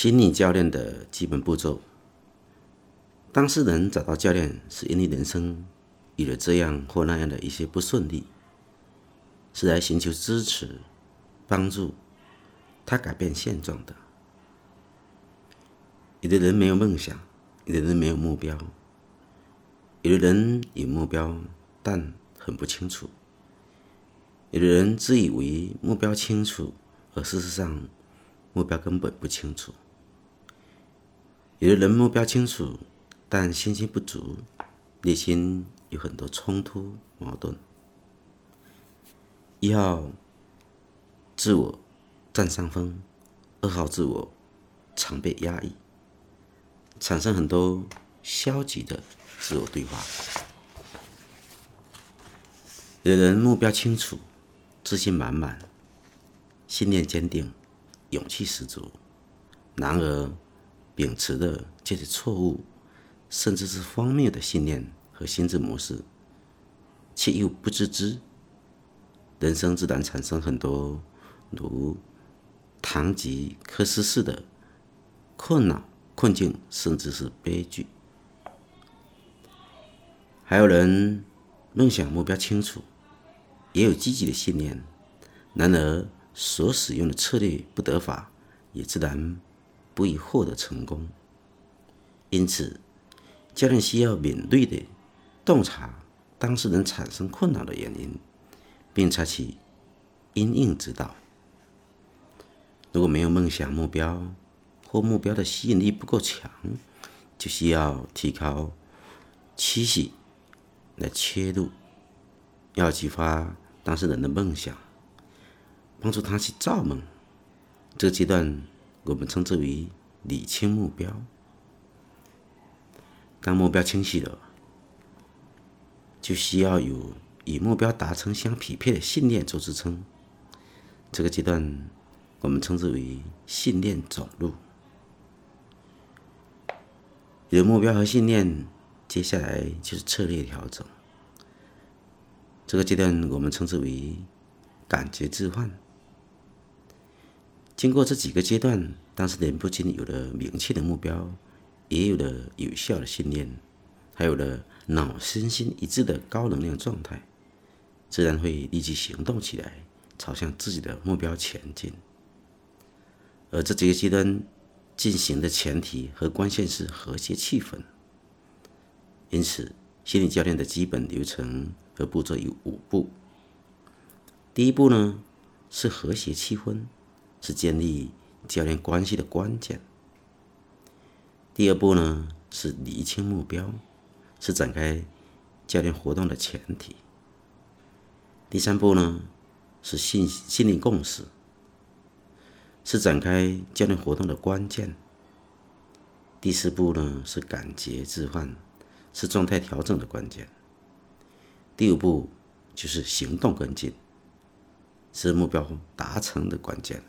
心理教练的基本步骤。当事人找到教练，是因为人生有了这样或那样的一些不顺利，是来寻求支持、帮助他改变现状的。有的人没有梦想，有的人没有目标，有的人有目标，但很不清楚；有的人自以为目标清楚，而事实上。目标根本不清楚，有的人目标清楚，但信心不足，内心有很多冲突矛盾。一号自我占上风，二号自我常被压抑，产生很多消极的自我对话。有人目标清楚，自信满满，信念坚定。勇气十足，然而秉持的这些错误，甚至是荒谬的信念和心智模式，却又不自知，人生自然产生很多如堂吉诃斯式的困扰、困境，甚至是悲剧。还有人梦想目标清楚，也有积极的信念，然而。所使用的策略不得法，也自然不易获得成功。因此，教练需要敏锐地洞察当事人产生困扰的原因，并采取因应之道。如果没有梦想目标，或目标的吸引力不够强，就需要提高期许来切入，要激发当事人的梦想。帮助他去造梦，这个阶段我们称之为理清目标。当目标清晰了，就需要有与目标达成相匹配的信念做支撑。这个阶段我们称之为信念走路。有目标和信念，接下来就是策略调整。这个阶段我们称之为感觉置换。经过这几个阶段，当事人不仅有了明确的目标，也有了有效的信念，还有了脑身心一致的高能量状态，自然会立即行动起来，朝向自己的目标前进。而这几个阶段进行的前提和关键是和谐气氛。因此，心理教练的基本流程和步骤有五步。第一步呢，是和谐气氛。是建立教练关系的关键。第二步呢，是厘清目标，是展开教练活动的前提。第三步呢，是信心理共识，是展开教练活动的关键。第四步呢，是感觉置换，是状态调整的关键。第五步就是行动跟进，是目标达成的关键。